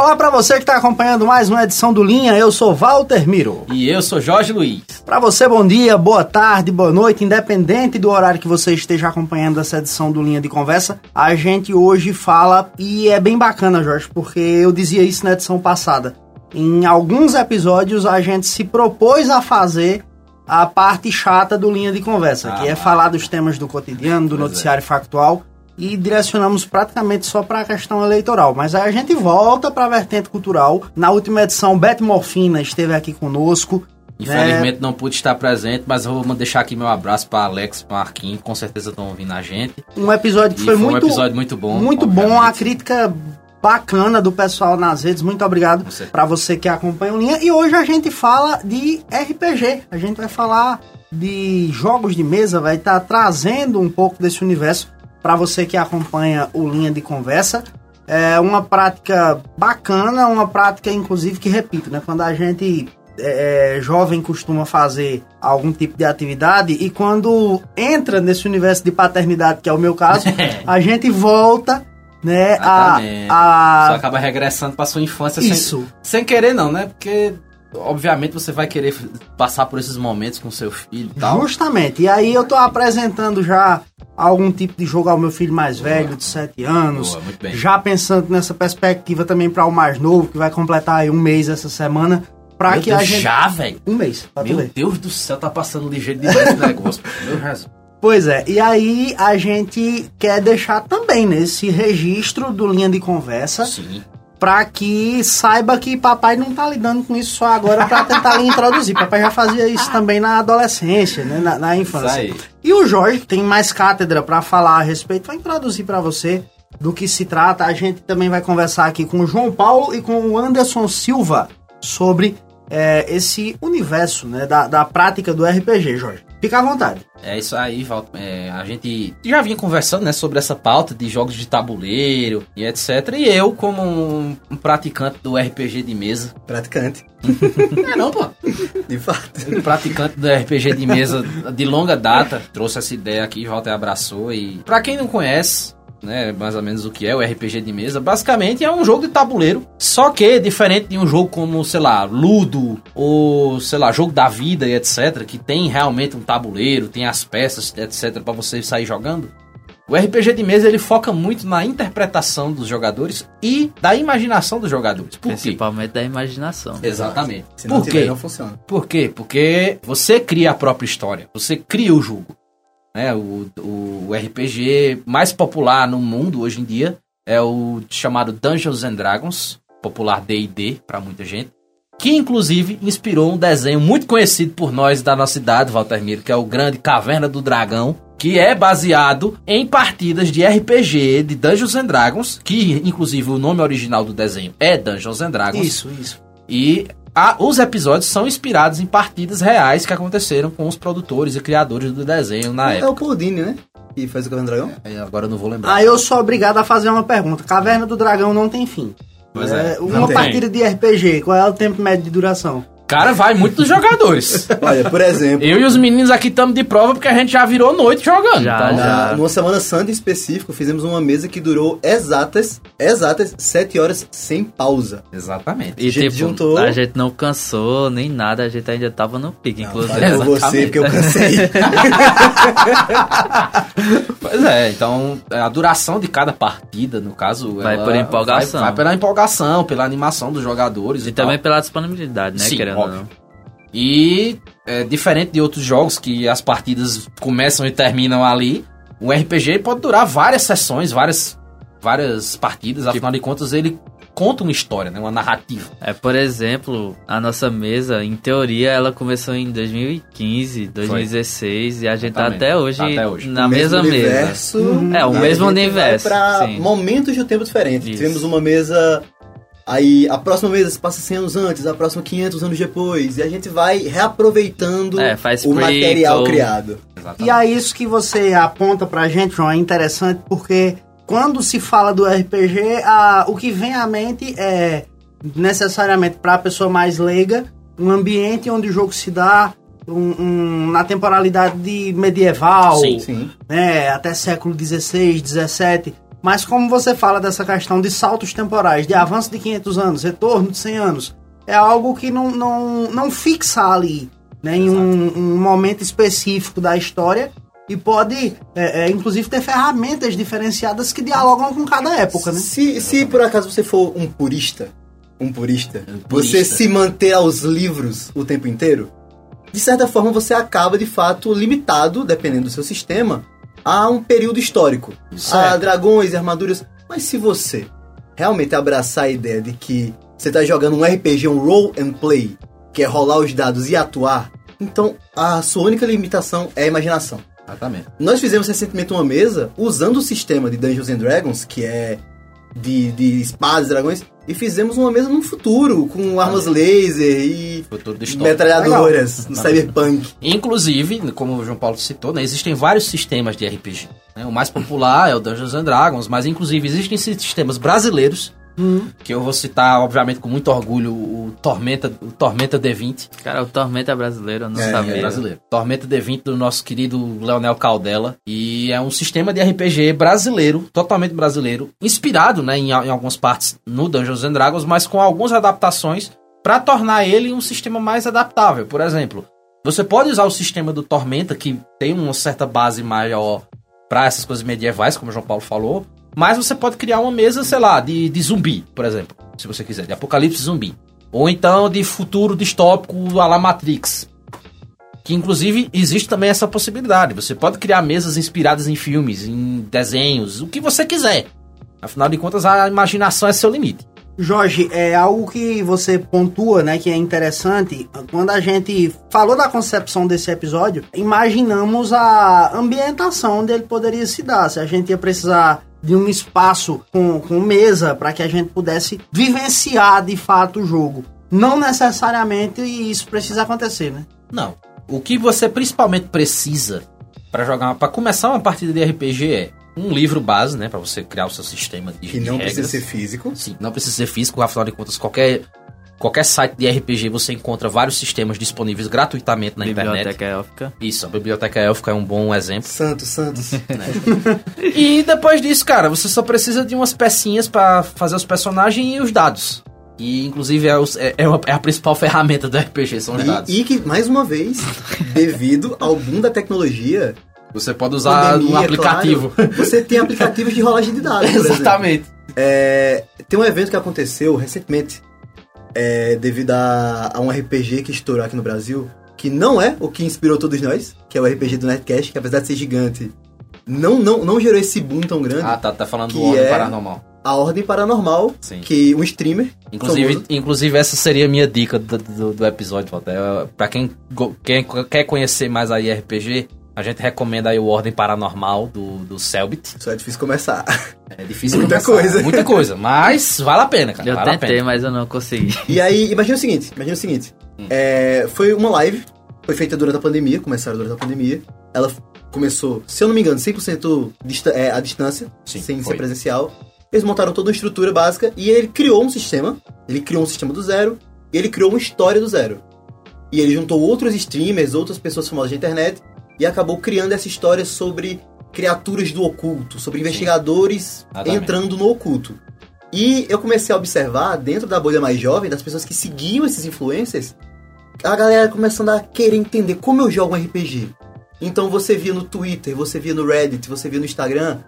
Olá para você que está acompanhando mais uma edição do Linha, eu sou Walter Miro. E eu sou Jorge Luiz. Para você, bom dia, boa tarde, boa noite, independente do horário que você esteja acompanhando essa edição do Linha de Conversa. A gente hoje fala, e é bem bacana, Jorge, porque eu dizia isso na edição passada. Em alguns episódios a gente se propôs a fazer a parte chata do Linha de Conversa, ah, que é falar dos temas do cotidiano, do é. noticiário é. factual e direcionamos praticamente só para a questão eleitoral. Mas aí a gente volta para a vertente cultural. Na última edição, Beto Morfina esteve aqui conosco. Infelizmente é... não pude estar presente, mas eu vou deixar aqui meu abraço para Alex, Marquinhos, com certeza estão ouvindo a gente. Um episódio que foi, foi, muito um episódio muito bom, muito obviamente. bom, a crítica bacana do pessoal nas redes. Muito obrigado para você que acompanha o Linha. E hoje a gente fala de RPG. A gente vai falar de jogos de mesa, vai estar tá trazendo um pouco desse universo para você que acompanha o Linha de Conversa. É uma prática bacana, uma prática, inclusive, que repito, né? Quando a gente é, é, jovem costuma fazer algum tipo de atividade e quando entra nesse universo de paternidade, que é o meu caso, a gente volta né, a, a... Você acaba regressando para sua infância Isso. Sem, sem querer não, né? Porque obviamente você vai querer passar por esses momentos com seu filho e tal. Justamente. E aí eu tô apresentando já algum tipo de jogo ao meu filho mais velho, de 7 anos. Boa, já pensando nessa perspectiva também para o mais novo, que vai completar aí um mês essa semana. Pra meu que Deus, a gente... Já, velho? Um mês. Meu Deus do céu, tá passando ligeiro demais esse negócio. meu Jesus. Pois é, e aí a gente quer deixar também nesse registro do linha de conversa. Sim para que saiba que papai não tá lidando com isso só agora para tentar lhe introduzir. Papai já fazia isso também na adolescência, né, na, na infância. E o Jorge tem mais cátedra para falar a respeito, vai introduzir para você do que se trata. A gente também vai conversar aqui com o João Paulo e com o Anderson Silva sobre é, esse universo né, da, da prática do RPG, Jorge. Fica à vontade. É isso aí, Walter. É, a gente já vinha conversando né, sobre essa pauta de jogos de tabuleiro e etc. E eu, como um, praticante do RPG de mesa. Praticante. é não, pô. De fato. Um praticante do RPG de mesa de longa data. Trouxe essa ideia aqui, Walter abraçou. E para quem não conhece, né, mais ou menos o que é o RPG de mesa. Basicamente é um jogo de tabuleiro, só que diferente de um jogo como, sei lá, Ludo ou, sei lá, jogo da vida e etc, que tem realmente um tabuleiro, tem as peças, etc, para você sair jogando. O RPG de mesa ele foca muito na interpretação dos jogadores e da imaginação dos jogadores. Por Principalmente quê? da imaginação. Exatamente. Se não Por tiver, quê? não funciona. Por quê? Porque você cria a própria história, você cria o jogo. Né? O, o, RPG mais popular no mundo hoje em dia é o chamado Dungeons and Dragons, popular D&D para muita gente, que inclusive inspirou um desenho muito conhecido por nós da nossa cidade, Walter Miro, que é o Grande Caverna do Dragão, que é baseado em partidas de RPG de Dungeons and Dragons, que inclusive o nome original do desenho é Dungeons and Dragons. Isso, isso. E a, os episódios são inspirados em partidas reais que aconteceram com os produtores e criadores do desenho na é, época. É o Podine, né? Que faz o Caverna do Dragão? É, agora eu não vou lembrar. Ah, eu sou obrigado a fazer uma pergunta. Caverna do Dragão não tem fim. Pois é. é uma partida de RPG, qual é o tempo médio de duração? Cara, vai muito dos jogadores. Olha, por exemplo. Eu e os meninos aqui estamos de prova porque a gente já virou noite jogando. Já, então, já. Numa semana santa em específico, fizemos uma mesa que durou exatas, exatas sete horas sem pausa. Exatamente. E a gente tipo, juntou. A gente não cansou nem nada, a gente ainda tava no pique, não, inclusive. Valeu você, porque eu cansei. pois é, então a duração de cada partida, no caso. Vai por empolgação. Vai, vai, pela empolgação, pela animação dos jogadores. E, e também pela disponibilidade, né? Sim, querendo óbvio. E é, diferente de outros jogos que as partidas começam e terminam ali, um RPG pode durar várias sessões, várias, várias partidas, tipo, afinal de contas ele conta uma história, né? uma narrativa. É, por exemplo, a nossa mesa, em teoria, ela começou em 2015, 2016 Foi. e a gente tá até hoje, tá até hoje. na mesma universo, mesa. É, o mesmo universo. Para momentos de um tempo diferentes. Tivemos uma mesa Aí a próxima mesa se passa 100 anos antes, a próxima 500 anos depois. E a gente vai reaproveitando é, o material criado. Exatamente. E é isso que você aponta pra gente, João, é interessante porque quando se fala do RPG, a, o que vem à mente é necessariamente para a pessoa mais leiga, um ambiente onde o jogo se dá um, um, na temporalidade medieval, sim, sim. Né, até século XVI, XVII Mas como você fala dessa questão de saltos temporais, de avanço de 500 anos, retorno de 100 anos, é algo que não, não, não fixa ali, né, em um, um, momento específico da história e pode, é, é, inclusive, ter ferramentas diferenciadas que dialogam com cada época, né? Se, se por acaso você for um purista, um purista, um purista, você se manter aos livros o tempo inteiro, de certa forma você acaba de fato limitado, dependendo do seu sistema, a um período histórico, certo. a dragões e armaduras. Mas se você realmente abraçar a ideia de que você está jogando um RPG, um role and play, que é rolar os dados e atuar, então a sua única limitação é a imaginação. Exatamente. Nós fizemos recentemente uma mesa usando o sistema de Dungeons and Dragons, que é de, de espadas, dragões, e fizemos uma mesa no futuro, com armas laser e metralhadoras no cyberpunk. Inclusive, como o João Paulo citou, né, existem vários sistemas de RPG. Né? O mais popular é o Dungeons and Dragons, mas inclusive existem sistemas brasileiros Hum. Que eu vou citar, obviamente, com muito orgulho, o Tormenta, o Tormenta D20. Cara, o Tormenta é brasileiro, eu não é, sabia. É brasileiro. Tormenta D20 do nosso querido Leonel Caldela. E é um sistema de RPG brasileiro, totalmente brasileiro, inspirado, né, em, em algumas partes no Dungeons and Dragons, mas com algumas adaptações para tornar ele um sistema mais adaptável. Por exemplo, você pode usar o sistema do Tormenta, que tem uma certa base maior para essas coisas medievais, como o João Paulo falou, mas você pode criar uma mesa, sei lá, de, de zumbi, por exemplo. Se você quiser, de apocalipse zumbi. Ou então de futuro distópico à la Matrix. Que inclusive existe também essa possibilidade. Você pode criar mesas inspiradas em filmes, em desenhos, o que você quiser. Afinal de contas, a imaginação é seu limite. Jorge, é algo que você pontua, né, que é interessante. Quando a gente falou da concepção desse episódio, imaginamos a ambientação onde ele poderia se dar. Se a gente ia precisar de um espaço com, com mesa para que a gente pudesse vivenciar de fato o jogo. Não necessariamente isso precisa acontecer, né? Não. O que você principalmente precisa para jogar, para começar uma partida de RPG é um livro base, né, para você criar o seu sistema de, que não regras. precisa ser físico. Sim, não precisa ser físico, afinal de contas qualquer Qualquer site de RPG você encontra vários sistemas disponíveis gratuitamente na biblioteca internet. Biblioteca Élfica. Isso, a Biblioteca Élfica é um bom exemplo. Santos, Santos. Né? e depois disso, cara, você só precisa de umas pecinhas para fazer os personagens e os dados. E, inclusive, é, os, é, é, a principal ferramenta do RPG, são os e, dados. E que, mais uma vez, devido ao boom da tecnologia... Você pode usar pandemia, um aplicativo. Claro, você tem aplicativos de rolagem de dados, Exatamente. É, tem um evento que aconteceu recentemente é, devido a, a, um RPG que estourou aqui no Brasil, que não é o que inspirou todos nós, que é o RPG do Netcast, que apesar de ser gigante, não, não, não gerou esse boom tão grande. Ah, tá, tá falando do Ordem é Paranormal. A Ordem Paranormal, Sim. que um streamer. Inclusive, inclusive, essa seria a minha dica do, do, do episódio, Walter. Pra quem, quem quer conhecer mais aí RPG, a gente recomenda aí o Ordem Paranormal do, do Selbit. Só é difícil começar. É difícil Muita começar. coisa. Muita coisa. Mas vale a pena, cara. Eu vale tentei, mas eu não consegui. E aí, imagina o seguinte, imagina o seguinte. Hum. É, foi uma live, foi feita durante a pandemia, começaram durante a pandemia. Ela começou, se eu não me engano, 100% dista é, à distância, Sim, sem foi. ser presencial. Eles montaram toda uma estrutura básica e ele criou um sistema. Ele criou um sistema do zero e ele criou uma história do zero. E ele juntou outros streamers, outras pessoas famosas da internet e acabou criando essa história sobre criaturas do oculto, sobre investigadores entrando no oculto. E eu comecei a observar, dentro da bolha mais jovem, das pessoas que seguiam esses influencers, a galera começando a querer entender como eu jogo um RPG. Então você via no Twitter, você via no Reddit, você via no Instagram,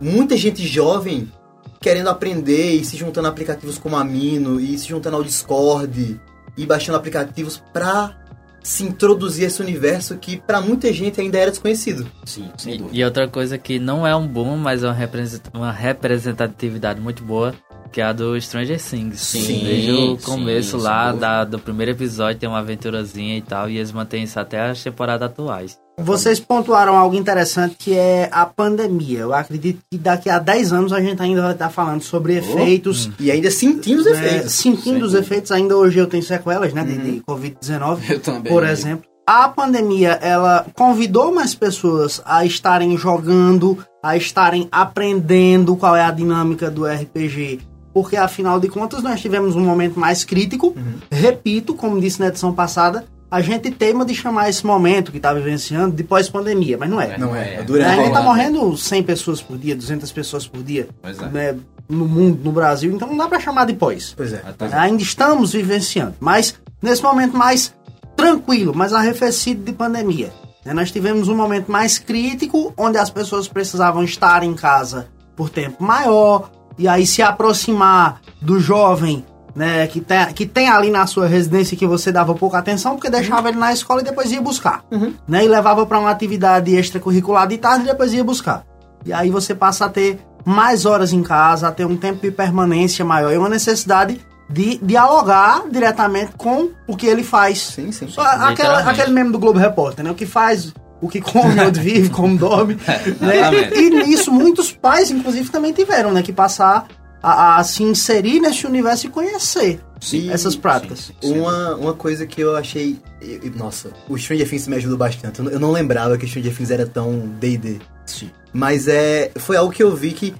muita gente jovem querendo aprender e se juntando a aplicativos como Amino e se juntando ao Discord e baixando aplicativos pra se introduzir esse universo que para muita gente ainda era desconhecido. Sim, sem dúvida. E outra coisa que não é um boom, mas é uma representatividade muito boa, que é a do Stranger Things. Sim, Desde o começo sim, lá da, do primeiro episódio tem uma aventurazinha e tal, e eles mantêm isso até as temporadas atuais. Vocês pontuaram algo interessante que é a pandemia. Eu acredito que daqui a 10 anos a gente ainda vai estar falando sobre oh, efeitos. Hum. E ainda sentindo os né, efeitos. Sentindo os efeitos. Ainda hoje eu tenho sequelas, né? Uhum. De, de Covid-19. Eu também. Por exemplo. A pandemia, ela convidou mais pessoas a estarem jogando, a estarem aprendendo qual é a dinâmica do RPG. Porque, afinal de contas, nós tivemos um momento mais crítico. Uhum. Repito, como disse na edição passada, a gente tema de chamar esse momento que está vivenciando de pós-pandemia, mas não é. Não é. é. a gente está morrendo 100 pessoas por dia, 200 pessoas por dia é. né, no mundo, no Brasil, então não dá para chamar de pós. Pois é. Ainda estamos vivenciando, mas nesse momento mais tranquilo, mais arrefecido de pandemia. Né, nós tivemos um momento mais crítico, onde as pessoas precisavam estar em casa por tempo maior, e aí se aproximar do jovem né, que tem, que tem ali na sua residência que você dava pouca atenção, porque deixava uhum. ele na escola e depois ia buscar. Uhum. Né, e levava para uma atividade extracurricular de tarde e depois ia buscar. E aí você passa a ter mais horas em casa, a ter um tempo de permanência maior e uma necessidade de dialogar diretamente com o que ele faz. Sim, sim. sim. Aquele, aquele meme do Globo Repórter, né? O que faz, o que come, onde vive, como dorme. né? E nisso muitos pais, inclusive, também tiveram né, que passar a, a se inserir nesse universo e conhecer sim, essas práticas. Sim, sim. Uma, uma coisa que eu achei. Nossa, o Stranger Things me ajudou bastante. Eu não lembrava que Stranger Things era tão DD. Mas é, foi algo que eu vi que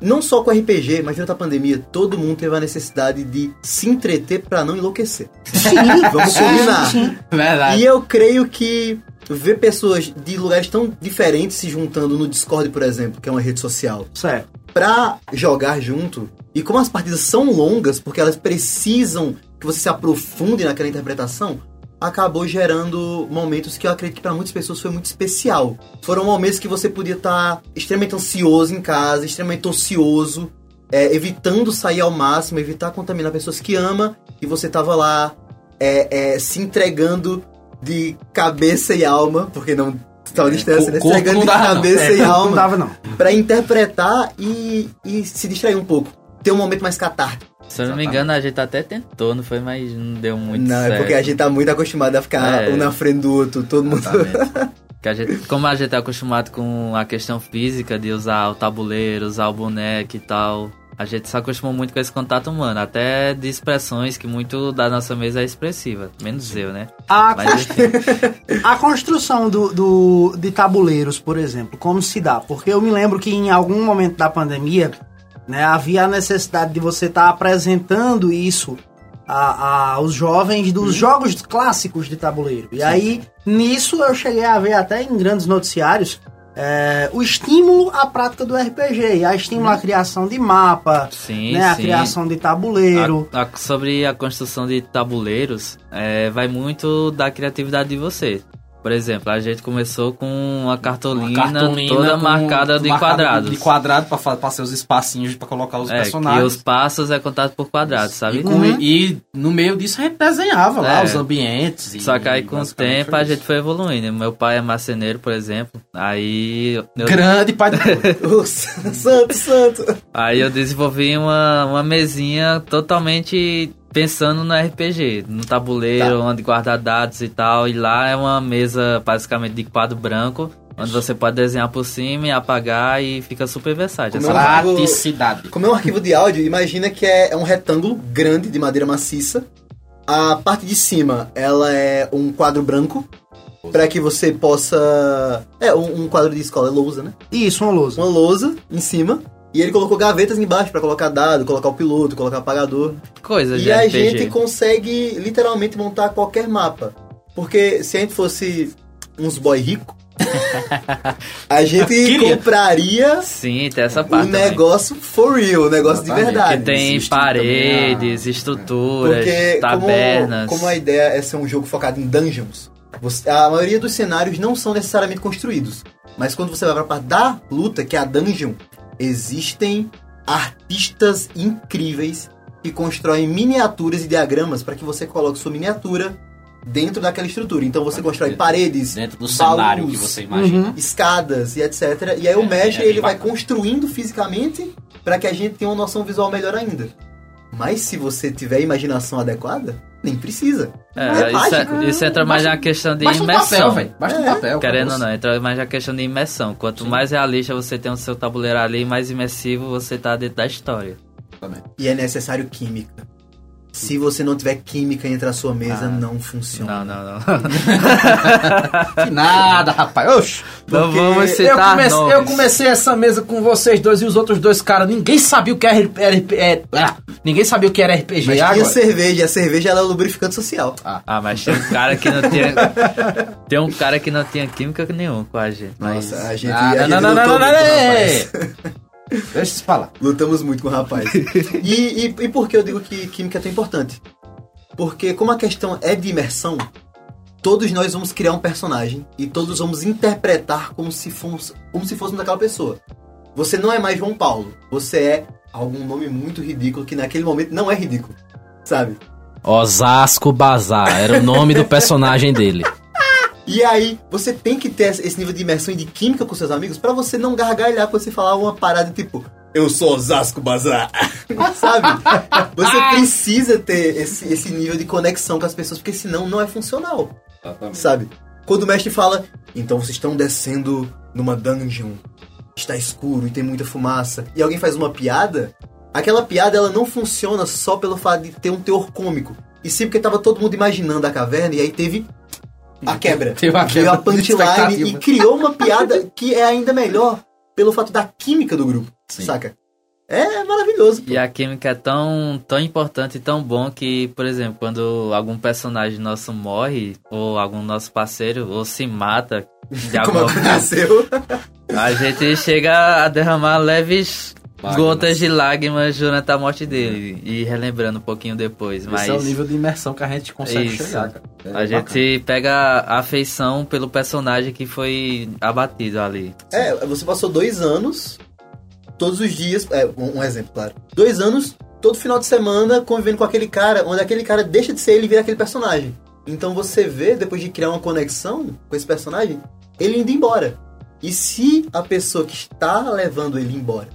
não só com RPG, mas durante a pandemia, todo mundo teve a necessidade de se entreter para não enlouquecer. Sim, vamos combinar. Sim, Verdade. E eu creio que ver pessoas de lugares tão diferentes se juntando no Discord, por exemplo, que é uma rede social. Certo. Pra jogar junto, e como as partidas são longas, porque elas precisam que você se aprofunde naquela interpretação, acabou gerando momentos que eu acredito que para muitas pessoas foi muito especial. Foram momentos que você podia estar tá extremamente ansioso em casa, extremamente ocioso, é, evitando sair ao máximo, evitar contaminar pessoas que ama, e você tava lá é, é, se entregando de cabeça e alma, porque não estava é, distância, né? Entregando de cabeça não. e é, alma. Não dava, não. Pra interpretar e, e se distrair um pouco. Ter um momento mais catártico. Se eu não me engano, a gente até tentou, não foi, mas não deu muito Não, certo. é porque a gente tá muito acostumado a ficar é. um na frente do outro, todo mundo... que a gente, como a gente tá acostumado com a questão física de usar o tabuleiro, usar o boneco e tal, a gente se acostumou muito com esse contato humano, até de expressões que muito da nossa mesa é expressiva, menos eu, né? A, Mas, a construção do, do, de tabuleiros, por exemplo, como se dá? Porque eu me lembro que em algum momento da pandemia né, havia a necessidade de você estar tá apresentando isso a, a, aos jovens dos uhum. jogos clássicos de tabuleiro. E Sim. aí, nisso, eu cheguei a ver até em grandes noticiários é, o estímulo à prática do RPG, a estímulo à criação de mapa, sim, né, a criação de tabuleiro. A, a, sobre a construção de tabuleiros, é, vai muito da criatividade de você. Por exemplo, a gente começou com uma cartolina, uma cartolina toda marcada de quadrados. De quadrado para fazer os espacinhos para colocar os é, personagens. E os passos é contado por quadrados, sabe? E, com, uhum. e, no meio disso a gente desenhava é. lá os ambientes. Só que aí com o tempo a gente foi evoluindo. Meu pai é marceneiro, por exemplo. Aí. Eu... Grande pai do. santo, santo! Aí eu desenvolvi uma, uma mesinha totalmente pensando no RPG, no tabuleiro, tá. onde guarda dados e tal. E lá é uma mesa basicamente de quadro branco. Onde você pode desenhar por cima e apagar e fica super versátil. Como Essa é um praticidade. Como é um arquivo de áudio, imagina que é, é um retângulo grande de madeira maciça. A parte de cima, ela é um quadro branco para que você possa. É, um, um, quadro de escola, é lousa, né? Isso, uma lousa. Uma lousa em cima. E ele colocou gavetas embaixo para colocar dado, colocar o piloto, colocar o apagador. Coisa E a gente consegue literalmente montar qualquer mapa. Porque se a gente fosse uns boy rico, a gente compraria Sim, tem essa parte o negócio também. for real, o negócio Exatamente. de verdade. Que tem paredes, estruturas, Porque tabernas. Como, como a ideia é ser um jogo focado em dungeons, você, a maioria dos cenários não são necessariamente construídos. Mas quando você vai pra parte da luta, que é a dungeon, existem artistas incríveis que constroem miniaturas e diagramas para que você coloque sua miniatura dentro daquela estrutura. Então você constrói dentro, paredes, dentro do baús, cenário que você imagina, uhum. escadas e etc. E aí o é, mestre é ele vai construindo fisicamente para que a gente tenha uma noção visual melhor ainda. Mas se você tiver imaginação adequada, nem precisa. É, é isso, é, isso, entra mais na questão de basta imersão. Um papel, Basta é. um papel. Querendo ou não, entra mais na questão de imersão. Quanto Sim. mais realista você tem o seu tabuleiro ali, mais imersivo você tá dentro da história. E é necessário química. Se você não tiver química entre a sua mesa, ah, não funciona. Não, não, não. que nada, rapaz. Oxi. Não vamos citar eu comecei, eu comecei essa mesa com vocês dois e os outros dois caras. Ninguém sabia o que era RPG. É, ah, ninguém sabia o que era RPG. Mas tinha cerveja. A cerveja era o lubrificante social. Ah. ah, mas tem um cara que não tinha. tem um cara que não tinha química nenhum com a gente. Mas... Nossa, a gente. Ah, a não, gente não, não, não, não, não, não, Deixa eu falar. Lutamos muito com o rapaz. e, e, e por que eu digo que química é tão importante? Porque como a questão é de imersão, todos nós vamos criar um personagem e todos vamos interpretar como se, fomos, como se fôssemos aquela pessoa. Você não é mais João Paulo, você é algum nome muito ridículo que naquele momento não é ridículo, sabe? Osasco Bazar era o nome do personagem dele. E aí, você tem que ter esse nível de imersão e de química com seus amigos para você não gargalhar quando você falar uma parada tipo, eu sou Osasco Bazar. Sabe? Você precisa ter esse, esse nível de conexão com as pessoas, porque senão não é funcional. Exatamente. Sabe? Quando o mestre fala, então vocês estão descendo numa dungeon, está escuro e tem muita fumaça, e alguém faz uma piada, aquela piada ela não funciona só pelo fato de ter um teor cômico. E sim porque tava todo mundo imaginando a caverna e aí teve a quebra. Teve a quebra. a punchline e criou uma piada que é ainda melhor pelo fato da química do grupo, Sim. saca? É maravilhoso. Pô. E a química é tão, tão importante e tão bom que, por exemplo, quando algum personagem nosso morre, ou algum nosso parceiro, ou se mata de Como aconteceu. a gente chega a derramar leves Lágrimas. gotas de lágrimas durante a morte dele e relembrando um pouquinho depois. Esse mas é o nível de imersão que a gente consegue Isso. chegar. Cara. É a bacana. gente pega a afeição pelo personagem que foi abatido ali. É, você passou dois anos, todos os dias. É, um, um exemplo, claro. Dois anos, todo final de semana, convivendo com aquele cara, onde aquele cara deixa de ser ele e vira aquele personagem. Então você vê, depois de criar uma conexão com esse personagem, ele indo embora. E se a pessoa que está levando ele embora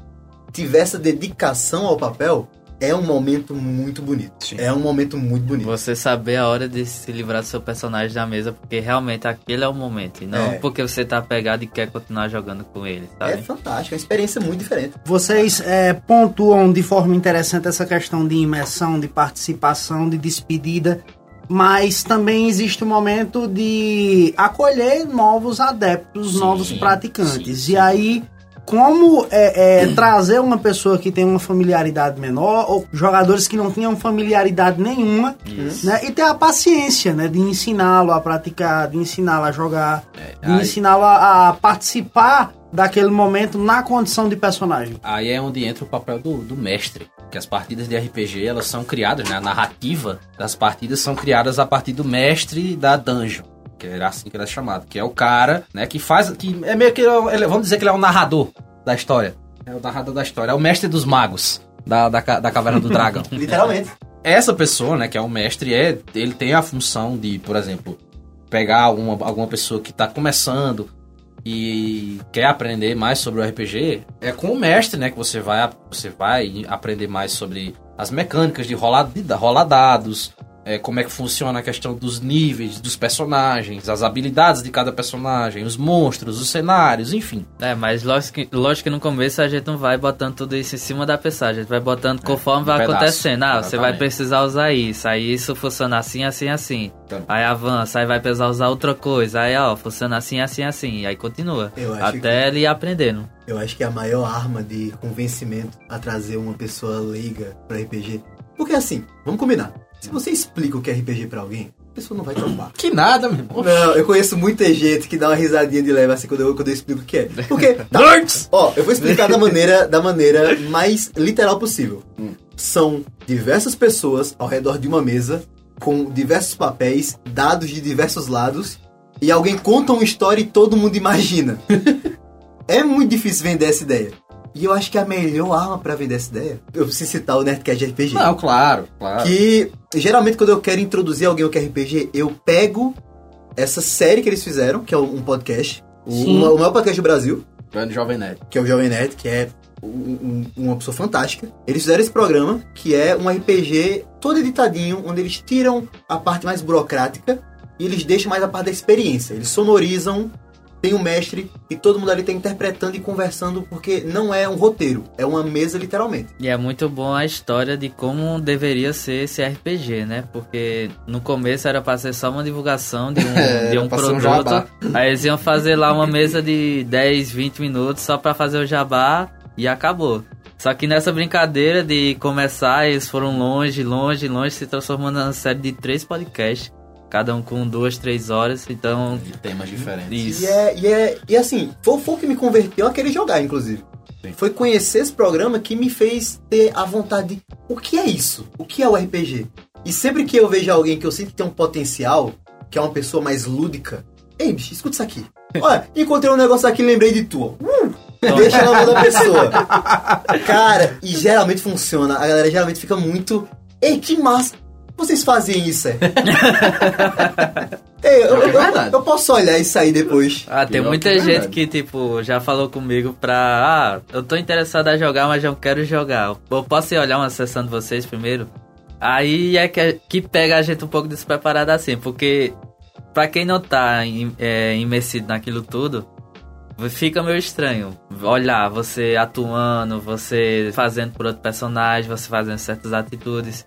tiver essa dedicação ao papel, é um momento muito bonito. Sim. É um momento muito bonito. Você saber a hora de se livrar do seu personagem da mesa, porque realmente aquele é o momento. E não é. porque você tá pegado e quer continuar jogando com ele, sabe? É fantástico, é uma experiência muito diferente. Vocês é, pontuam de forma interessante essa questão de imersão, de participação, de despedida. Mas também existe o um momento de acolher novos adeptos, sim, novos praticantes. Sim, e aí como é, é, trazer uma pessoa que tem uma familiaridade menor ou jogadores que não tinham familiaridade nenhuma, né? E ter a paciência, né? De ensiná-lo a praticar, de ensiná-lo a jogar, é, de ensiná-lo a, a, participar daquele momento na condição de personagem. Aí é onde entra o papel do, do mestre, que as partidas de RPG elas são criadas, né? A narrativa das partidas são criadas a partir do mestre da dungeon que era assim que era chamado, que é o cara, né, que faz, que é meio que, ele, vamos dizer que ele é o narrador da história, é o narrador da história, é o mestre dos magos da, da, da Caverna do Dragão. Literalmente. Essa pessoa, né, que é o mestre, é, ele tem a função de, por exemplo, pegar alguma, alguma pessoa que está começando e quer aprender mais sobre o RPG, é com o mestre, né, que você vai, você vai aprender mais sobre as mecânicas de rolar, de rolar dados, é, como é que funciona a questão dos níveis dos personagens, as habilidades de cada personagem, os monstros, os cenários, enfim. É, mas lógico que, lógico que no começo a gente não vai botando tudo isso em cima da pessoa, a gente vai botando conforme é, um vai pedaço, acontecendo. Ah, exatamente. você vai precisar usar isso, aí isso funciona assim, assim, assim. Então. Aí avança, aí vai precisar usar outra coisa, aí ó, funciona assim, assim, assim, aí continua. até que... ele ir aprendendo. Eu acho que é a maior arma de convencimento a trazer uma pessoa leiga para RPG. Porque assim, vamos combinar se você explica o que é RPG pra alguém, a pessoa não vai topar. Que nada, meu irmão. Não, eu conheço muita gente que dá uma risadinha de leve assim quando eu, quando eu explico o que é. Porque. Tá, ó, eu vou explicar da maneira, da maneira mais literal possível. Hum. São diversas pessoas ao redor de uma mesa com diversos papéis, dados de diversos lados, e alguém conta uma história e todo mundo imagina. é muito difícil vender essa ideia. E eu acho que a melhor arma para vender essa ideia, eu preciso citar o Nerdcast de RPG. Não, claro, claro. Que geralmente quando eu quero introduzir alguém ao que é RPG, eu pego essa série que eles fizeram, que é um podcast, o, o maior podcast do Brasil. Grande Jovem Nerd. Que é o Jovem Nerd, que é um, uma pessoa fantástica. Eles fizeram esse programa, que é um RPG todo editadinho, onde eles tiram a parte mais burocrática e eles deixam mais a parte da experiência. Eles sonorizam tem o mestre e todo mundo ali tá interpretando e conversando porque não é um roteiro, é uma mesa literalmente. E é muito bom a história de como deveria ser esse RPG, né? Porque no começo era pra ser só uma divulgação de um, é, de um produto. Um aí eles iam fazer lá uma mesa de 10, 20 minutos só pra fazer o jabá e acabou. Só que nessa brincadeira de começar, eles foram longe, longe, longe, se transformando numa série de três podcasts cada um com duas, três horas, então... De temas diferentes. Isso. E, é, e, é, e assim, foi, foi o que me converteu a querer jogar, inclusive. Sim. Foi conhecer esse programa que me fez ter a vontade de... O que é isso? O que é o RPG? E sempre que eu vejo alguém que eu sinto que tem um potencial, que é uma pessoa mais lúdica... Ei, bicho, escuta isso aqui. Olha, encontrei um negócio aqui e lembrei de tu. Uh, deixa na mão da pessoa. Cara, e geralmente funciona. A galera geralmente fica muito... Ei, que massa! Vocês fazem isso? É? Ei, eu, eu, eu, eu, posso olhar isso aí depois. Ah, tem Pior muita gente que, tipo, já falou comigo pra. Ah, eu tô interessado a jogar, mas não quero jogar. Eu posso ir olhar uma sessão de vocês primeiro? Aí é que, que pega a gente um pouco despreparado assim, porque pra quem não tá é, imersido naquilo tudo, fica meio estranho olhar você atuando, você fazendo por outro personagem, você fazendo certas atitudes.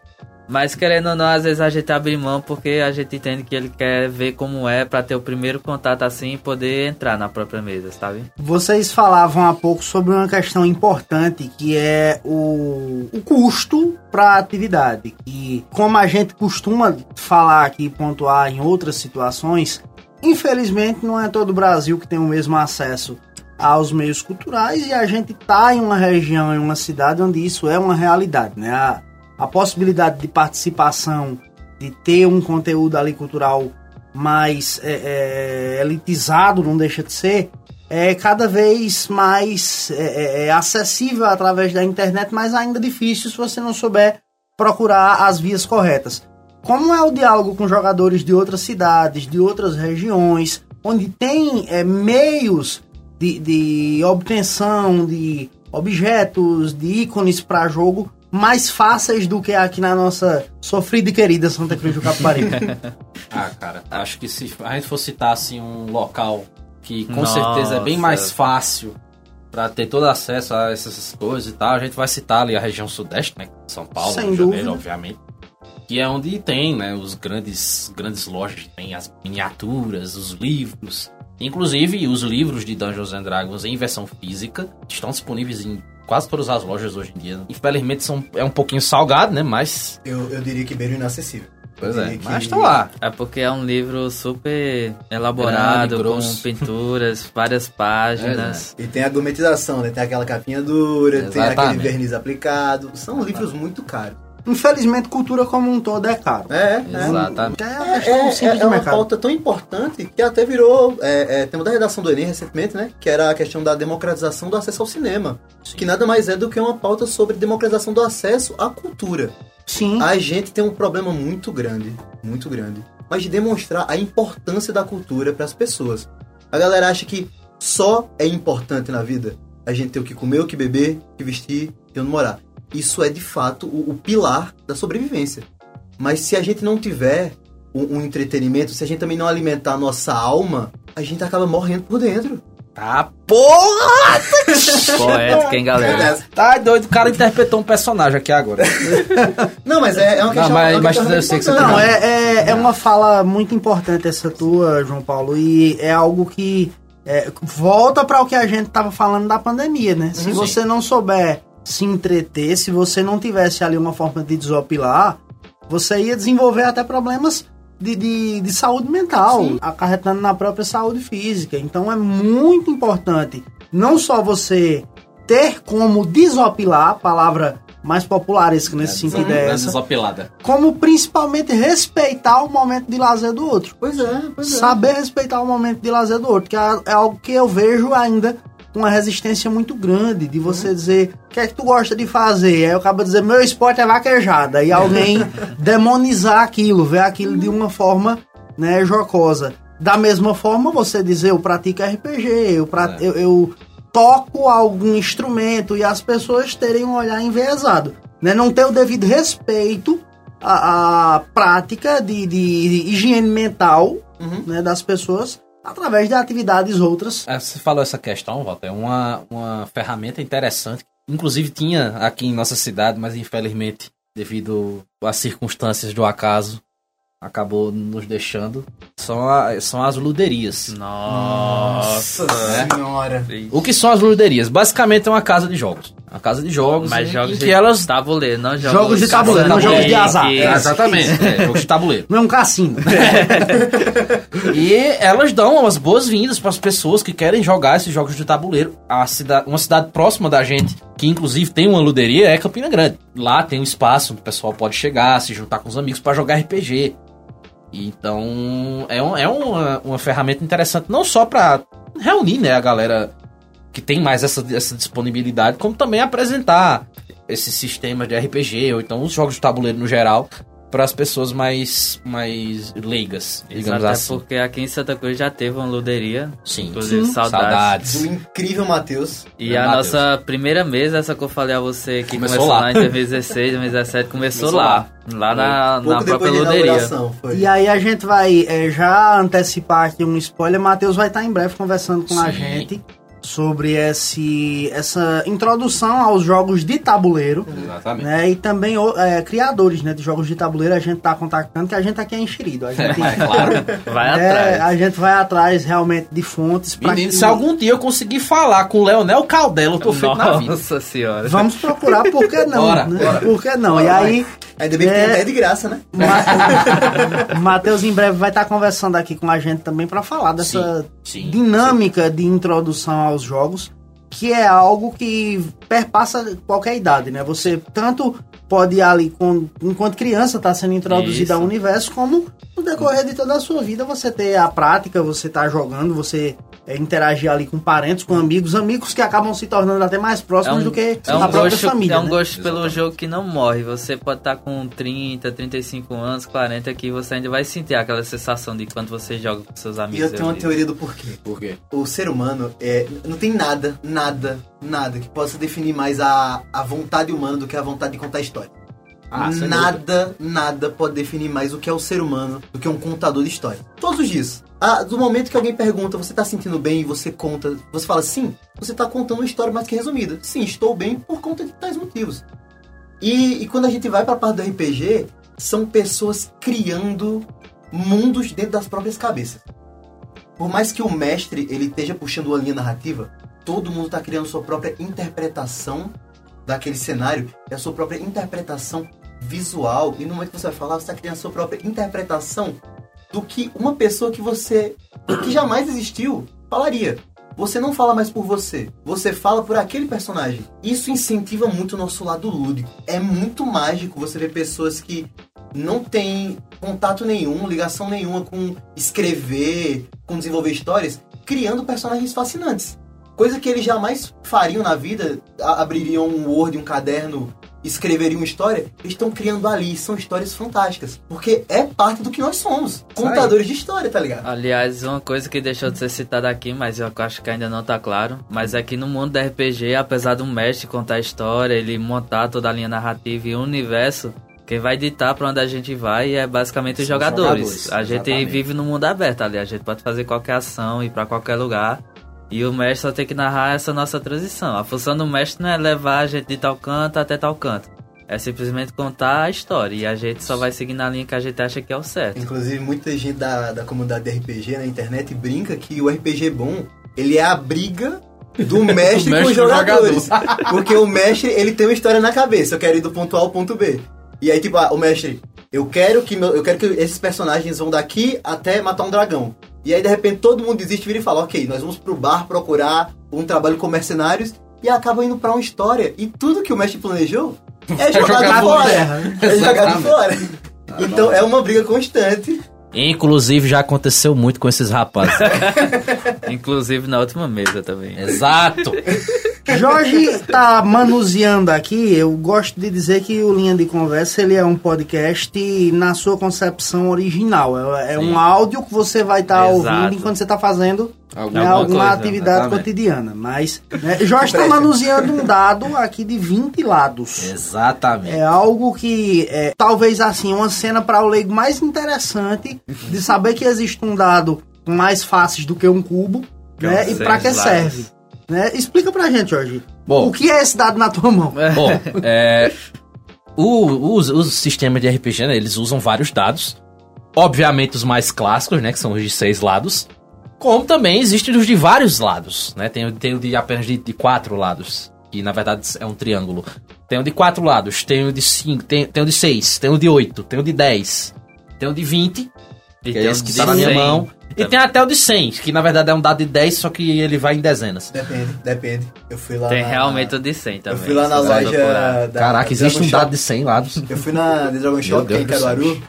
Mas querendo ou não, às vezes a gente abre mão porque a gente entende que ele quer ver como é para ter o primeiro contato assim e poder entrar na própria mesa, sabe? Vocês falavam há pouco sobre uma questão importante que é o, o custo para a atividade. E como a gente costuma falar aqui e pontuar em outras situações, infelizmente não é todo o Brasil que tem o mesmo acesso aos meios culturais e a gente tá em uma região, em uma cidade onde isso é uma realidade, né? A, a possibilidade de participação, de ter um conteúdo ali cultural mais é, é, elitizado, não deixa de ser, é cada vez mais é, é, é, acessível através da internet, mas ainda difícil se você não souber procurar as vias corretas. Como é o diálogo com jogadores de outras cidades, de outras regiões, onde tem é, meios de, de obtenção de objetos, de ícones para jogo mais fáceis do que aqui na nossa sofrida e querida Santa Cruz do Capibaribe. ah, cara, acho que se a gente for citar assim um local que com nossa. certeza é bem mais fácil para ter todo acesso a essas coisas e tal, a gente vai citar ali a região sudeste, né, São Paulo, Sem Rio de Janeiro, obviamente. Que é onde tem, né, os grandes grandes lojas, tem as miniaturas, os livros, Inclusive, os livros de Dungeons and Dragons em versão física estão disponíveis em quase todas as lojas hoje em dia. Infelizmente são, é um pouquinho salgado, né? Mas. Eu, eu diria que bem inacessível. Pois é, que... mas tá lá. É porque é um livro super elaborado, Grande, com pinturas, várias páginas. É, né? E tem a gourmetização, né? Tem aquela capinha dura, Exatamente. tem aquele verniz aplicado. São livros muito caros. Infelizmente, cultura como um todo é caro. É, é. Exatamente. É, é, é, é uma pauta tão importante que até virou é, é, tema da redação do Enem recentemente, né? Que era a questão da democratização do acesso ao cinema. Sim. Que nada mais é do que uma pauta sobre democratização do acesso à cultura. Sim. A gente tem um problema muito grande, muito grande, mas de demonstrar a importância da cultura para as pessoas. A galera acha que só é importante na vida a gente ter o que comer, o que beber, o que vestir e onde morar isso é de fato o, o pilar da sobrevivência. Mas se a gente não tiver um, um, entretenimento, se a gente também não alimentar a nossa alma, a gente acaba morrendo por dentro. Ah, porra! Poético, hein, galera? Tá doido, o cara interpretou um personagem aqui agora. não, mas é, é uma questão... Não, mas, é mas eu sei que você Não, é, é, é, uma fala muito importante essa tua, João Paulo, e é algo que é, volta para o que a gente tava falando da pandemia, né? Se uhum. você não souber se entreter, se você não tivesse ali uma forma de desopilar, você ia desenvolver até problemas de, de, de saúde mental, Sim. acarretando na própria saúde física. Então é muito importante não só você ter como desopilar, palavra mais popular esse, nesse é, sentido é essa, desopilada. como principalmente respeitar o momento de lazer do outro. Pois é, pois é. Saber respeitar o momento de lazer do outro, que é, é algo que eu vejo ainda uma resistência muito grande de você uhum. dizer o que é que tu gosta de fazer. Aí eu acabo de dizer, meu esporte é vaquejada. E alguém demonizar aquilo, ver aquilo de uma forma né, jocosa. Da mesma forma, você dizer, eu pratico RPG, eu, prat... é. eu, eu, toco algum instrumento e as pessoas terem um olhar enviesado. Né? Não ter o devido respeito à, à prática de, de, higiene mental uhum. né, das pessoas através de atividades outras. É, você falou essa questão, Walter, é uma, uma ferramenta interessante. Inclusive tinha aqui em nossa cidade, mas infelizmente, devido às circunstâncias do acaso, acabou nos deixando são, a, são as luderias. Nossa, Nossa senhora. O que são as luderias? Basicamente é uma casa de jogos. Uma casa de jogos Mas em, jogos em de que elas... tabuleiro, não jogos, Jogos de tabuleiro, não jogos de azar. Que- É, exatamente, é, jogos de tabuleiro. Não é um cassino. E elas dão as boas-vindas para as pessoas que querem jogar esses jogos de tabuleiro. A cidade, uma cidade próxima da gente, que inclusive tem uma luderia, é Campina Grande. Lá tem um espaço onde o pessoal pode chegar, se juntar com os amigos para jogar RPG. Então, é, um- é uma, uma ferramenta interessante, não só para reunir né, a galera que tem mais essa, essa disponibilidade, como também apresentar esses sistemas de RPG, ou então os jogos de tabuleiro no geral, para as pessoas mais, mais leigas, digamos Até assim. porque aqui em Santa Cruz já teve uma luderia. Sim. Inclusive, Sim. saudades. Do incrível Matheus. E É, a Matheus. nossa primeira mesa, essa que eu falei a você, que Começou começou, lá. lá. em 2016, 2017, começou, Começou lá. Lá na, Pouco na depois própria luderia. E aí a gente vai é, já antecipar aqui um spoiler. Matheus vai estar em breve conversando com a Sim. gente sobre esse, essa introdução aos jogos de tabuleiro. Exatamente. Né, e também o- é, criadores né, de jogos de tabuleiro a gente tá contactando, que a gente aqui é enxerido. A gente, É, claro. Vai é, atrás. a gente vai atrás realmente de fontes Menino, que... se algum dia eu conseguir falar com o Leonel Caldela, eu tô feito na vida. Nossa senhora. Vamos procurar, por que não? Bora, né? bora. Por que não? Bora, e vai. Aí, Ainda bem que É. tem até de graça, né? Ma- Matheus em breve vai estar conversando aqui com a gente também para falar dessa Sim, sim. dinâmica de introdução aos jogos, que é algo que perpassa qualquer idade, né? Você tanto pode ir ali com, enquanto criança está sendo introduzido Isso. ao universo, como no decorrer de toda a sua vida você ter a prática, você tá jogando, você é, interagir ali com parentes, com amigos, amigos que acabam se tornando até mais próximos do que é um a própria gosto, família. é um né? gosto pelo jogo que não morre. Você pode estar com 30, 35 anos, 40, que você ainda vai sentir aquela sensação de quando você joga com seus E amigos. eu tenho uma teoria do porquê. Por quê? O ser humano é, não tem nada, nada, nada que possa definir mais a, a vontade humana do que a vontade de contar história. Ah, nada, nada pode definir mais o que é o ser humano do que um contador de história. Todos os dias. Ah, do momento que alguém pergunta, você tá sentindo bem e você conta, você fala sim, você tá contando uma história mais que resumida. Sim, estou bem por conta de tais motivos. E, e quando a gente vai pra parte do RPG, são pessoas criando mundos dentro das próprias cabeças. Por mais que o mestre ele esteja puxando uma linha narrativa, todo mundo está criando sua própria interpretação daquele cenário e a sua própria interpretação visual. E no momento que você vai falar, você está criando a sua própria interpretação do que uma pessoa que você. que jamais existiu falaria. Você não fala mais por você, você fala por aquele personagem. Isso incentiva muito o nosso lado lúdico. É muito mágico você ver pessoas que não têm contato nenhum, ligação nenhuma com escrever, com desenvolver histórias, criando personagens fascinantes. Coisa que eles jamais fariam na vida, abririam um Word, um caderno, escreveriam uma história, eles estão criando ali, são histórias fantásticas. Porque é parte do que nós somos, contadores de história, tá ligado? Aliás, uma coisa que deixou de ser citada aqui, mas eu acho que ainda não tá claro, mas é que no mundo da RPG, apesar do mestre contar a história, ele montar toda a linha narrativa e o universo, quem vai ditar pra onde a gente vai é basicamente os São os jogadores. jogadores, A gente exatamente. vive no mundo aberto ali, a gente pode fazer qualquer ação, ir pra qualquer lugar. E o mestre só tem que narrar essa nossa transição. A função do mestre não é levar a gente de tal canto até tal canto. É simplesmente contar a história. E a gente só vai seguir na linha que a gente acha que é o certo. Inclusive, muita gente da, da comunidade de RPG na internet brinca que o RPG bom, ele é a briga do mestre, mestre com os jogadores. Porque o mestre, ele tem uma história na cabeça. Eu quero ir do ponto A ao ponto B. E aí, tipo, ah, o mestre, eu quero que meu, eu quero que esses personagens vão daqui até matar um dragão. E aí, de repente, todo mundo desiste, vira e fala, ok, nós vamos pro bar procurar um trabalho com mercenários e acaba indo pra uma história. E tudo que o mestre planejou é jogado jogado fora. É jogado fora. Então é uma briga constante. Inclusive, já aconteceu muito com esses rapazes. Inclusive na última mesa também. Exato. Jorge tá manuseando aqui. Eu gosto de dizer que o Linha de Conversa ele é um podcast na sua concepção original. É, é um áudio que você vai estar Exato. ouvindo enquanto você está fazendo Alguma né, alguma coisa, atividade exatamente. cotidiana. Mas né, Jorge está manuseando um dado aqui de 20 lados. Exatamente. É algo que é talvez assim uma cena para o leigo mais interessante de saber que existe um dado mais fáceis do que um cubo, né? E para que serve? Né? Explica pra gente, Jorge. Bom, o que é esse dado na tua mão? Bom, é, o, os, os sistemas de RPG, né, eles usam vários dados. Obviamente os mais clássicos, né, que são os de seis lados. Como também existem os de vários lados, né? Tem, tem o de apenas de, de quatro lados, que na verdade é um triângulo. Tem o de quatro lados, tem o de cinco, tem, tem o de seis, tem o de oito, tem o de dez, tem o de vinte, que é esse que tá na minha mão. E tem até o de 100, que na verdade é um dado de 10, só que ele vai em dezenas. Depende, depende. Eu fui lá. Tem na... realmente o de 100 também. Eu fui lá na loja. Da, Caraca, existe um dado de 100 lados. Eu fui na The Dragon Shop, que é em Caruaru.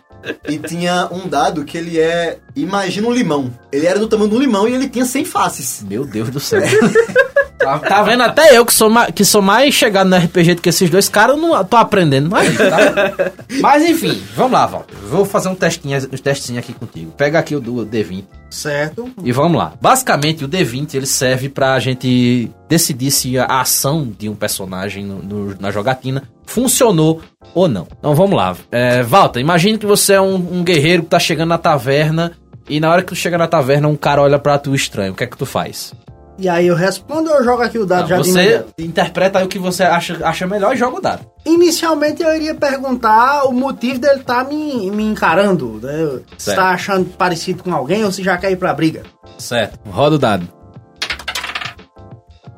E tinha um dado que ele é. Imagina um limão. Ele era do tamanho de um limão e ele tinha 100 faces. Meu Deus do céu. Tá, tá, vendo? Até eu que sou, que sou mais chegado no RPG do que esses dois caras, eu não tô aprendendo mais. Tá? Mas enfim, vamos lá, Val. Vou fazer um testinho, um testinho aqui contigo. Pega aqui o do D20. Certo. E vamos lá. Basicamente, o D20 ele serve pra gente decidir se a ação de um personagem no, no, na jogatina funcionou ou não. Então vamos lá. É, Walter, imagine que você é um, um guerreiro que tá chegando na taverna e na hora que tu chega na taverna um cara olha pra tu estranho. O que é que tu faz? E aí eu respondo ou eu jogo aqui o dado Não, já Você interpreta aí o que você acha, acha melhor e joga o dado. Inicialmente eu iria perguntar o motivo dele estar tá me, me encarando. Né? Se tá achando parecido com alguém ou se já quer ir pra briga. Certo. Roda o dado.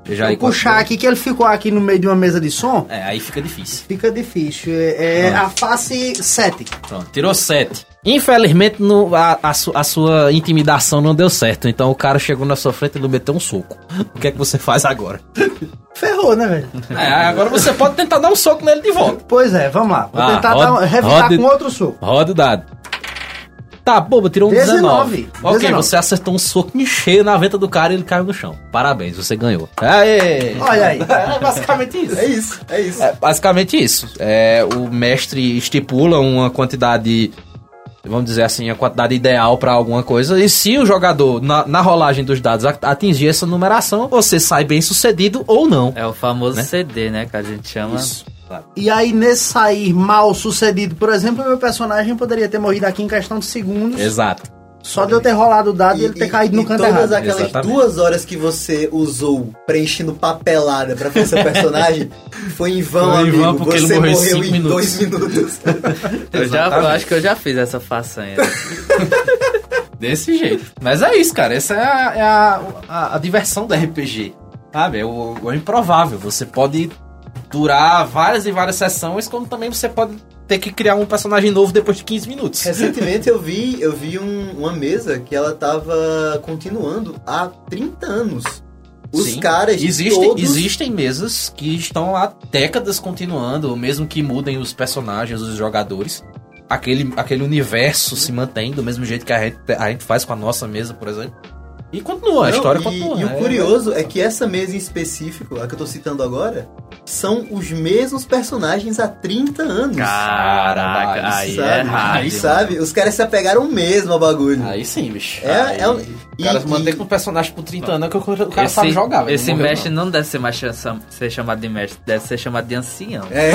Já Vou puxar aqui que ele ficou aqui no meio de uma mesa de som. É, aí fica difícil. Fica difícil. É, é a face 7. Pronto, tirou 7. Infelizmente, no, a, a, su, a, sua intimidação não deu certo. Então o cara chegou na sua frente e lhe meteu um soco. O que é que você faz agora? Ferrou, né, velho? É, agora você pode tentar dar um soco nele de volta. Pois é, vamos lá. Vou ah, tentar roda, dar, revirar roda, com outro soco. Roda o dado. Tá, boba, tirou um 19. 19. Ok, 19. você acertou um soco cheio na venta do cara e ele caiu no chão. Parabéns, você ganhou. Aê! Olha aí. É basicamente isso. É isso, é isso. É basicamente isso. É, o mestre estipula uma quantidade vamos dizer assim, a quantidade ideal para alguma coisa. E se o jogador, na, na, rolagem dos dados, atingir essa numeração, você sai bem sucedido ou não. É o famoso né? CD, né? Que a gente chama. Isso. E aí, nesse sair mal sucedido, por exemplo, meu personagem poderia ter morrido aqui em questão de segundos. Exato. Só de eu ter rolado o dado e, e ele ter caído e, no canto todas errado. aquelas Exatamente. duas horas que você usou preenchendo papelada pra fazer seu personagem foi em vão, foi em vão porque você ele morreu, morreu em minutos. dois minutos. eu, já, eu acho que eu já fiz essa façanha. Desse jeito. Mas é isso, cara. Essa é a, é a, a, a diversão do RPG. Sabe? É o, o improvável. Você pode durar várias e várias sessões, como também você pode ter que criar um personagem novo depois de 15 minutos. Recentemente eu vi, eu vi um, uma mesa que ela tava continuando há 30 anos. Os Sim. caras existem, todos... existem mesas que estão há décadas continuando, mesmo que mudem os personagens, os jogadores. Aquele, aquele universo se mantém do mesmo jeito que a gente, a gente faz com a nossa mesa, por exemplo. E continua, a história e, continua. E o é, curioso é que essa mesa em específico, a que eu tô citando agora, são os mesmos personagens há 30 anos. Caraca, aí sabe? é Aí, sabe? Os caras se apegaram mesmo ao bagulho. Aí sim, bicho. É, aí, é um... Os caras mantêm com o personagem por 30 anos que o cara esse, sabe jogar. Esse mestre não. não deve ser mais ser chamado de mestre, deve ser chamado de ancião. É.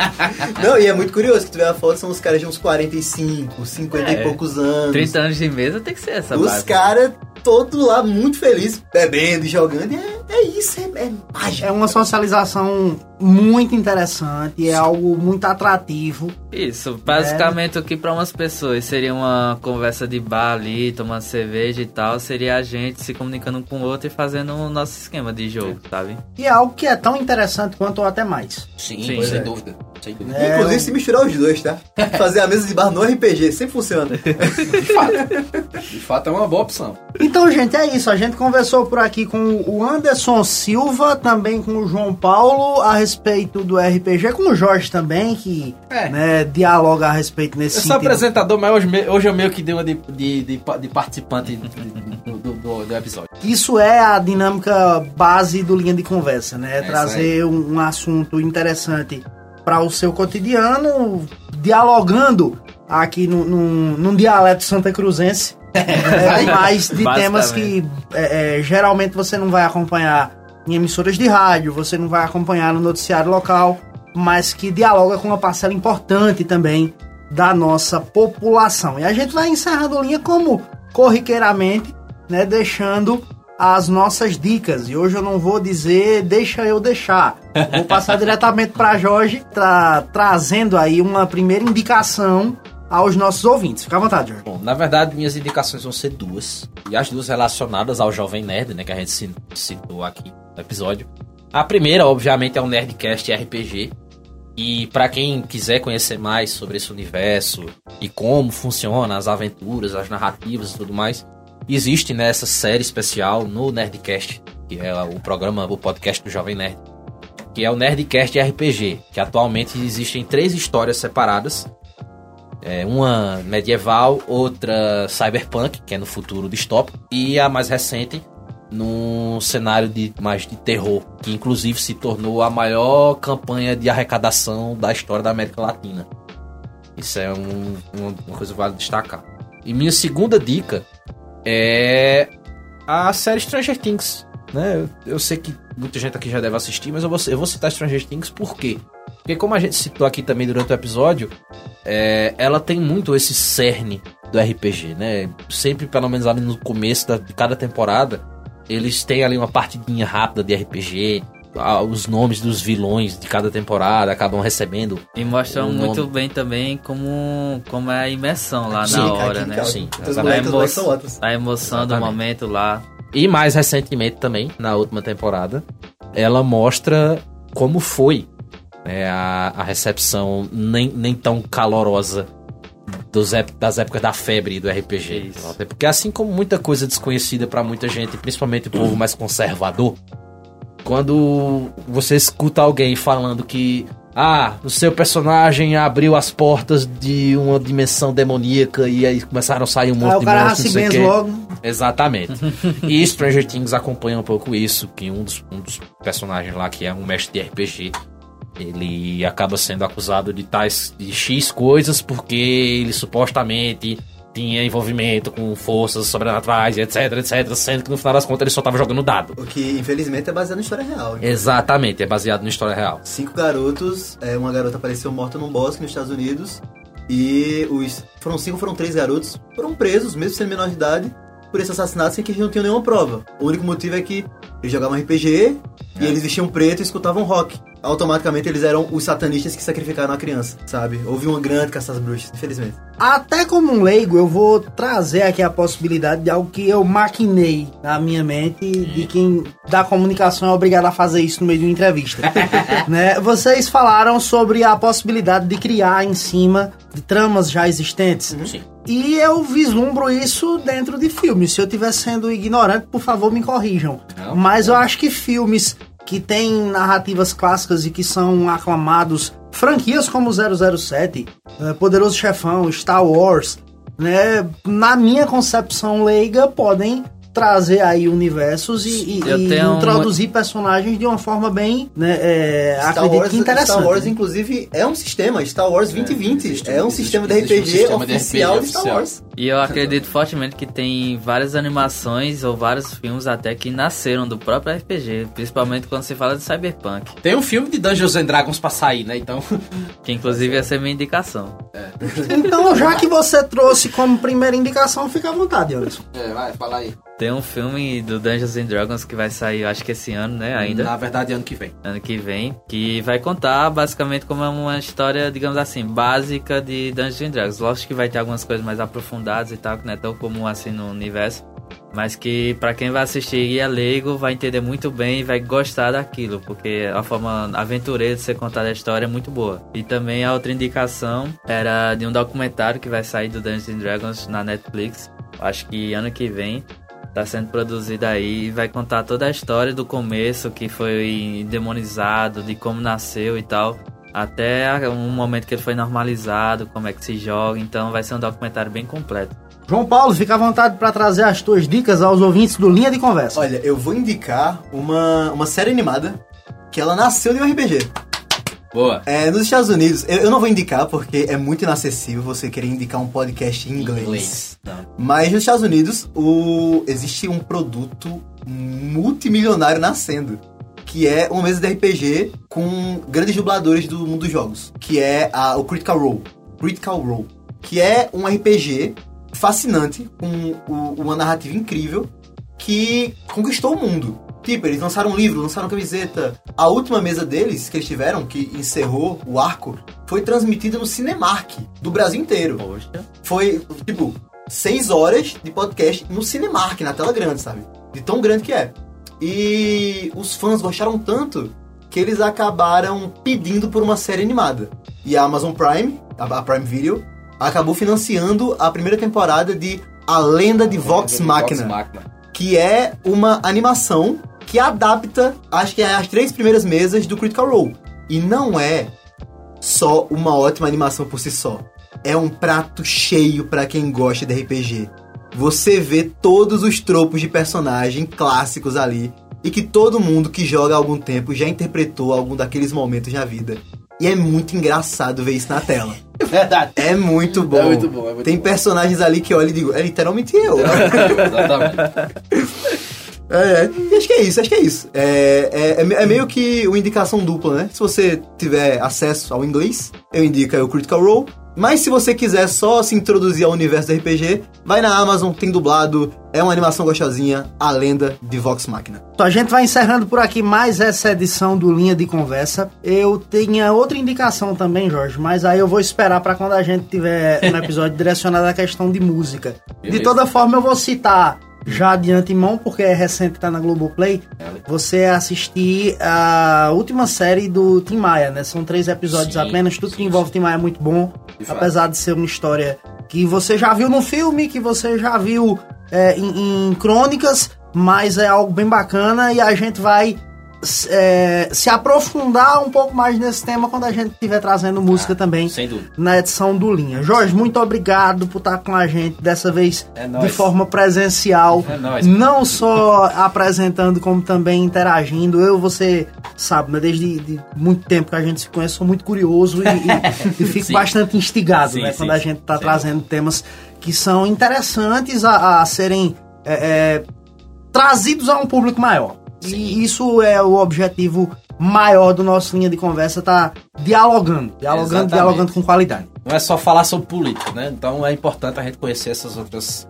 não, e é muito curioso que tu vê a foto, são os caras de uns 45, 50 é. e poucos anos. 30 anos de mesa tem que ser essa Os caras todo lá muito feliz, bebendo e jogando. E é, é isso, é, é mágico. É uma socialização muito interessante, é algo muito atrativo. Isso, basicamente é. o que para umas pessoas seria uma conversa de bar ali, tomando cerveja e tal, seria a gente se comunicando com o outro e fazendo o nosso esquema de jogo, é. sabe? E é algo que é tão interessante quanto ou até mais. Sim, Sim. sem é. dúvida. Sem dúvida. É, Inclusive, se misturar os dois, tá? Fazer a mesa de bar no RPG, sempre funciona. de fato. De fato, é uma boa opção. Então, gente, é isso. A gente conversou por aqui com o Anderson Silva, também com o João Paulo, a respeito do RPG, com o Jorge também, que é. né, dialoga a respeito nesse Eu sou apresentador, mas hoje, hoje eu meio que dei uma de, de, de, de participante do, do, do, do, episódio. Isso é a dinâmica base do Linha de Conversa, né? É Trazer um, um assunto interessante para o seu cotidiano, dialogando aqui no, no, num dialeto santa cruzense, é, mas de temas que é, é, geralmente você não vai acompanhar em emissoras de rádio, você não vai acompanhar no noticiário local, mas que dialoga com uma parcela importante também da nossa população. E a gente vai encerrando linha como corriqueiramente né, deixando as nossas dicas. E hoje eu não vou dizer deixa eu deixar. Vou passar diretamente para Jorge, tra trazendo aí uma primeira indicação aos nossos ouvintes. Fica à vontade, Jorge. Bom, na verdade, minhas indicações vão ser duas. E as duas relacionadas ao Jovem Nerd, né? Que a gente citou aqui no episódio. A primeira, obviamente, é o Nerdcast RPG. E para quem quiser conhecer mais sobre esse universo e como funciona as aventuras, as narrativas e tudo mais, existe nessa série especial no Nerdcast, que é o programa, o podcast do Jovem Nerd, que é o Nerdcast RPG, que atualmente existem três histórias separadas é, uma medieval, outra cyberpunk, que é no futuro distópico, e a mais recente, num cenário de mais de terror, que inclusive se tornou a maior campanha de arrecadação da história da América Latina. Isso é um, uma, coisa que vale destacar. E minha segunda dica é a série Stranger Things. Né? Eu, eu sei que muita gente aqui já deve assistir, mas eu vou, eu vou citar Stranger Things por quê? Porque como a gente citou aqui também durante o episódio, é, ela tem muito esse cerne do RPG, né? Sempre, pelo menos ali no começo da, de cada temporada, eles têm ali uma partidinha rápida de RPG, os nomes dos vilões de cada temporada acabam recebendo. E mostram um muito bem também como, como é a imersão lá sim, na hora, né? Sim, a, emo a emoção Exatamente. do momento lá. E mais recentemente também, na última temporada, ela mostra como foi né, a, a recepção nem, nem tão calorosa dos, das épocas da febre do RPG. Até porque assim como muita coisa desconhecida para muita gente, principalmente o povo mais conservador, quando você escuta alguém falando que ah, o seu personagem abriu as portas de uma dimensão demoníaca e aí começaram a sair um monte ah, de monstros, não sei logo. Exatamente. e Stranger Things acompanha um pouco isso, que um dos, um dos personagens lá que é um mestre de RPG ele acaba sendo acusado de tais de X coisas porque ele supostamente tinha envolvimento com forças sobrenaturais, etc, etc, sendo que no final das contas ele só tava jogando dado. O que, infelizmente, é baseado na história real. Então. Exatamente, é baseado na história real. Cinco garotos, é, uma garota apareceu morta num bosque nos Estados Unidos, e os foram cinco, foram três garotos, foram presos, mesmo sendo menor de idade, por esse assassinato sem que eles não tinham nenhuma prova. O único motivo é que eles jogavam RPG é. e eles vestiam preto e escutavam rock. Automaticamente eles eram os satanistas que sacrificaram a criança, sabe? Houve uma grande caça às bruxas, infelizmente. Até como um leigo, eu vou trazer aqui a possibilidade de algo que eu maquinei na minha mente de quem da comunicação é obrigado a fazer isso no meio de uma entrevista. né? Vocês falaram sobre a possibilidade de criar em cima de tramas já existentes. Uhum. Sim. E eu vislumbro isso dentro de filmes. Se eu estiver sendo ignorante, por favor, me corrijam. Não, Mas eu acho que filmes que têm narrativas clássicas e que são aclamados, franquias como 007, eh, Poderoso Chefão, Star Wars, né, na minha concepção leiga, podem trazer aí universos e, e, e introduzir personagens de uma forma bem, né, é, Star Wars, que interessante. Star Wars, inclusive, é um sistema, Star Wars 2020, é, existe, é um existe, sistema de RPG um sistema oficial de, Star Wars. E eu acredito fortemente que tem várias animações ou vários filmes até que nasceram do próprio RPG, principalmente quando se fala de Cyberpunk. Tem um filme de Dungeons and Dragons pra sair, né, então... que inclusive ia ser minha indicação. É. Então, já que você trouxe como primeira indicação, fica à vontade, Anderson. É, vai, fala aí. Tem um filme do Dungeons and Dragons que vai sair, acho que esse ano, né, ainda. Na verdade, ano que vem. Ano que vem, que vai contar basicamente como é uma história, digamos assim, básica de Dungeons and Dragons. Lógico que vai ter algumas coisas mais aprofundadas e tal, que não é tão comum assim no universo. Mas que para quem vai assistir e é leigo, vai entender muito bem e vai gostar daquilo, porque a forma aventureira de ser contada a história é muito boa. E também a outra indicação era de um documentário que vai sair do Dungeons and Dragons na Netflix. Acho que ano que vem tá sendo produzida aí e vai contar toda a história do começo que foi demonizado, de como nasceu e tal, até um momento que ele foi normalizado, como é que se joga, então vai ser um documentário bem completo. João Paulo, fica à vontade para trazer as tuas dicas aos ouvintes do Linha de Conversa. Olha, eu vou indicar uma, uma série animada que ela nasceu de um RPG. Boa. É, nos Estados Unidos, eu, eu, não vou indicar porque é muito inacessível você querer indicar um podcast em inglês. inglês. Mas nos Estados Unidos, o, existe um produto multimilionário nascendo. Que é uma mesa de RPG com grandes dubladores do mundo dos jogos. Que é a, o Critical Role. Critical Role. Que é um RPG fascinante, com uma narrativa incrível que conquistou o mundo. Tipo, eles lançaram um livro, lançaram camiseta. A última mesa deles, que eles tiveram, que encerrou o arco, foi transmitida no Cinemark, do Brasil inteiro. Poxa. Foi, tipo, seis horas de podcast no Cinemark, na tela grande, sabe? De tão grande que é. E os fãs gostaram tanto que eles acabaram pedindo por uma série animada. E a Amazon Prime, a Prime Video, acabou financiando a primeira temporada de A Lenda de Vox Machina, que é uma animação que adapta, acho que é as três primeiras mesas do Critical Role. E não é só uma ótima animação por si só. É um prato cheio para quem gosta de RPG. Você vê todos os tropos de personagem clássicos ali e que todo mundo que joga há algum tempo já interpretou algum daqueles momentos na vida. E é muito engraçado ver isso na tela. Verdade. É muito bom. É muito bom. É muito Tem bom. personagens ali que eu olho e digo, é literalmente eu. Exatamente. É, é. acho que é isso, acho que é isso. É, é, é, é meio que uma indicação dupla, né? Se você tiver acesso ao inglês, eu indico o Critical Role. Mas se você quiser só se introduzir ao universo do RPG, vai na Amazon, tem dublado, é uma animação gostosinha, A Lenda de Vox Machina. Então a gente vai encerrando por aqui mais essa edição do Linha de Conversa. Eu tinha outra indicação também, Jorge, mas aí eu vou esperar para quando a gente tiver um episódio direcionado à questão de música. Beleza. De toda forma, eu vou citar já de antemão, porque é recente, tá na Globoplay, você assistir a última série do Tim Maia, né? São três episódios sim, apenas, tudo sim, que envolve sim. Tim Maia é muito bom, de apesar fato. de ser uma história que você já viu no filme, que você já viu é, em, em crônicas, mas é algo bem bacana e a gente vai é, se aprofundar um pouco mais nesse tema quando a gente estiver trazendo música ah, também na edição do Linha. Jorge, muito obrigado por estar com a gente dessa vez é de forma presencial, é nóis. não só apresentando como também interagindo. Eu, você sabe, né, desde muito tempo que a gente se conhece, sou muito curioso e, e, e fico bastante instigado sim, né, sim, quando a gente está trazendo temas que são interessantes a, a serem é, é, trazidos a um público maior. Sim. E isso é o objetivo maior do nosso linha de conversa, tá dialogando, dialogando, Exatamente. dialogando com qualidade. Não é só falar sobre política, né? Então é importante a gente conhecer essas outras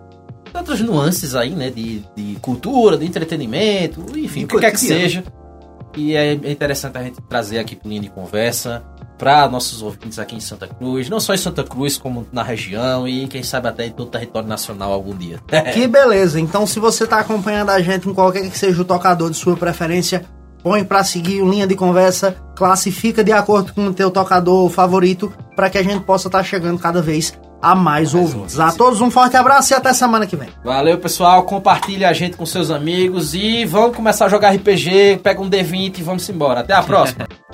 outras nuances aí, né? De, de cultura, de entretenimento, enfim, o que quer que seja. E é interessante a gente trazer aqui pro linha de conversa para nossos ouvintes aqui em Santa Cruz, não só em Santa Cruz, como na região e quem sabe até em todo o território nacional algum dia. que beleza! Então, se você está acompanhando a gente em qualquer que seja o tocador de sua preferência, põe para seguir o linha de conversa, classifica de acordo com o teu tocador favorito, para que a gente possa estar tá chegando cada vez a mais, mais ouvintes. A todos um forte abraço e até semana que vem. Valeu, pessoal. Compartilhe a gente com seus amigos e vamos começar a jogar RPG. Pega um D20 e vamos embora. Até a próxima.